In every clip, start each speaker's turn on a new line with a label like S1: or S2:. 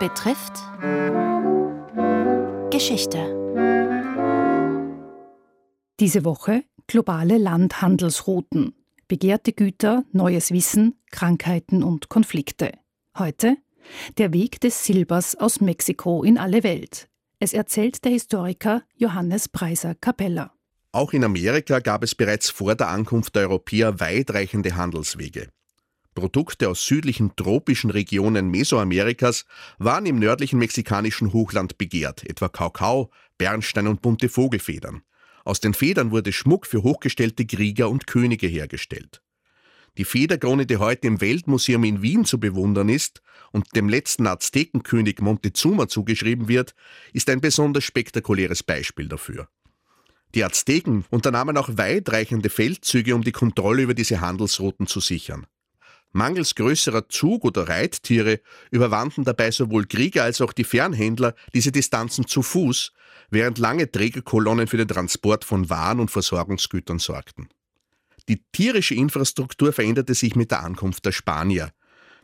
S1: betrifft Geschichte.
S2: Diese Woche globale Landhandelsrouten, begehrte Güter, neues Wissen, Krankheiten und Konflikte. Heute der Weg des Silbers aus Mexiko in alle Welt. Es erzählt der Historiker Johannes Preiser Capella.
S3: Auch in Amerika gab es bereits vor der Ankunft der Europäer weitreichende Handelswege. Produkte aus südlichen tropischen Regionen Mesoamerikas waren im nördlichen mexikanischen Hochland begehrt, etwa Kakao, Bernstein und bunte Vogelfedern. Aus den Federn wurde Schmuck für hochgestellte Krieger und Könige hergestellt. Die Federkrone, die heute im Weltmuseum in Wien zu bewundern ist und dem letzten Aztekenkönig Montezuma zugeschrieben wird, ist ein besonders spektakuläres Beispiel dafür. Die Azteken unternahmen auch weitreichende Feldzüge, um die Kontrolle über diese Handelsrouten zu sichern. Mangels größerer Zug- oder Reittiere überwanden dabei sowohl Krieger als auch die Fernhändler diese Distanzen zu Fuß, während lange Trägerkolonnen für den Transport von Waren und Versorgungsgütern sorgten. Die tierische Infrastruktur veränderte sich mit der Ankunft der Spanier,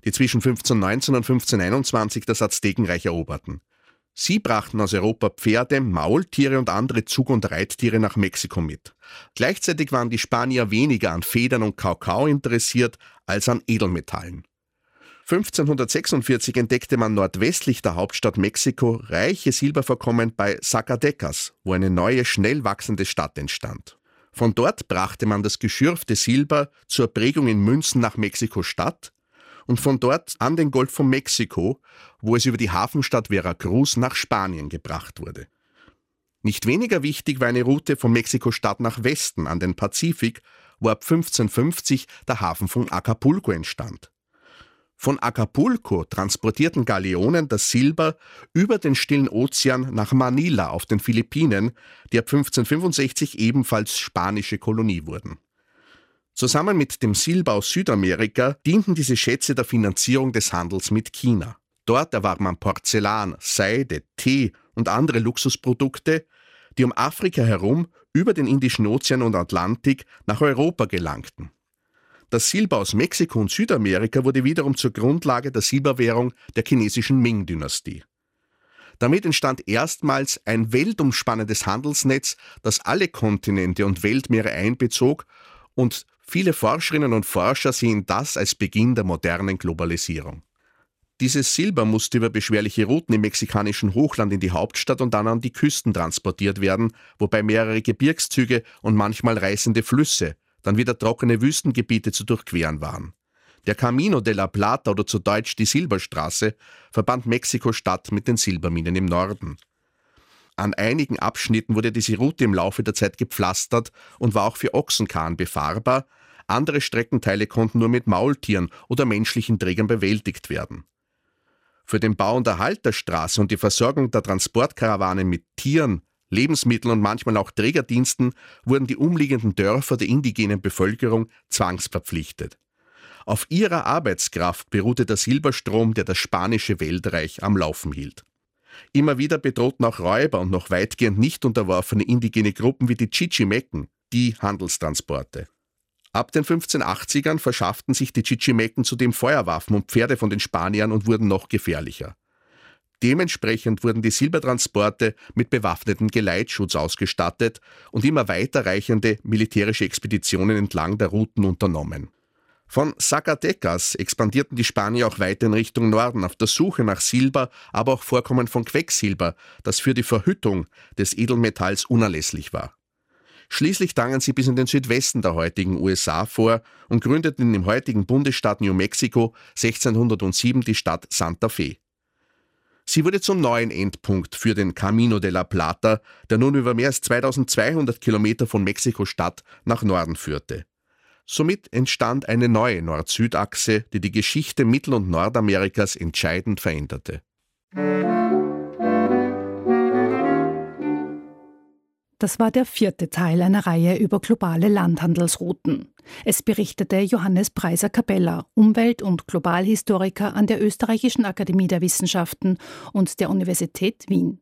S3: die zwischen 1519 und 1521 das Aztekenreich eroberten. Sie brachten aus Europa Pferde, Maultiere und andere Zug- und Reittiere nach Mexiko mit. Gleichzeitig waren die Spanier weniger an Federn und Kakao interessiert als an Edelmetallen. 1546 entdeckte man nordwestlich der Hauptstadt Mexiko reiche Silbervorkommen bei Zacatecas, wo eine neue, schnell wachsende Stadt entstand. Von dort brachte man das geschürfte Silber zur Prägung in Münzen nach Mexiko-Stadt und von dort an den Golf von Mexiko, wo es über die Hafenstadt Veracruz nach Spanien gebracht wurde. Nicht weniger wichtig war eine Route von Mexiko-Stadt nach Westen an den Pazifik, wo ab 1550 der Hafen von Acapulco entstand. Von Acapulco transportierten Galeonen das Silber über den stillen Ozean nach Manila auf den Philippinen, die ab 1565 ebenfalls spanische Kolonie wurden. Zusammen mit dem Silber aus Südamerika dienten diese Schätze der Finanzierung des Handels mit China. Dort erwarb man Porzellan, Seide, Tee und andere Luxusprodukte, die um Afrika herum über den Indischen Ozean und Atlantik nach Europa gelangten. Das Silber aus Mexiko und Südamerika wurde wiederum zur Grundlage der Silberwährung der chinesischen Ming-Dynastie. Damit entstand erstmals ein weltumspannendes Handelsnetz, das alle Kontinente und Weltmeere einbezog und Viele Forscherinnen und Forscher sehen das als Beginn der modernen Globalisierung. Dieses Silber musste über beschwerliche Routen im mexikanischen Hochland in die Hauptstadt und dann an die Küsten transportiert werden, wobei mehrere Gebirgszüge und manchmal reißende Flüsse, dann wieder trockene Wüstengebiete zu durchqueren waren. Der Camino de la Plata oder zu Deutsch die Silberstraße verband Mexiko-Stadt mit den Silberminen im Norden. An einigen Abschnitten wurde diese Route im Laufe der Zeit gepflastert und war auch für Ochsenkarren befahrbar, andere Streckenteile konnten nur mit Maultieren oder menschlichen Trägern bewältigt werden. Für den Bau und Erhalt der Straße und die Versorgung der Transportkarawanen mit Tieren, Lebensmitteln und manchmal auch Trägerdiensten wurden die umliegenden Dörfer der indigenen Bevölkerung zwangsverpflichtet. Auf ihrer Arbeitskraft beruhte der Silberstrom, der das spanische Weltreich am Laufen hielt. Immer wieder bedrohten auch Räuber und noch weitgehend nicht unterworfene indigene Gruppen wie die Chichimecken die Handelstransporte. Ab den 1580ern verschafften sich die Chichimecken zudem Feuerwaffen und Pferde von den Spaniern und wurden noch gefährlicher. Dementsprechend wurden die Silbertransporte mit bewaffneten Geleitschutz ausgestattet und immer weiterreichende militärische Expeditionen entlang der Routen unternommen. Von Zacatecas expandierten die Spanier auch weiter in Richtung Norden auf der Suche nach Silber, aber auch Vorkommen von Quecksilber, das für die Verhüttung des Edelmetalls unerlässlich war. Schließlich drangen sie bis in den Südwesten der heutigen USA vor und gründeten im heutigen Bundesstaat New Mexico 1607 die Stadt Santa Fe. Sie wurde zum neuen Endpunkt für den Camino de la Plata, der nun über mehr als 2200 Kilometer von Mexiko-Stadt nach Norden führte. Somit entstand eine neue Nord-Süd-Achse, die die Geschichte Mittel- und Nordamerikas entscheidend veränderte.
S2: Das war der vierte Teil einer Reihe über globale Landhandelsrouten. Es berichtete Johannes Preiser Capella, Umwelt- und Globalhistoriker an der Österreichischen Akademie der Wissenschaften und der Universität Wien.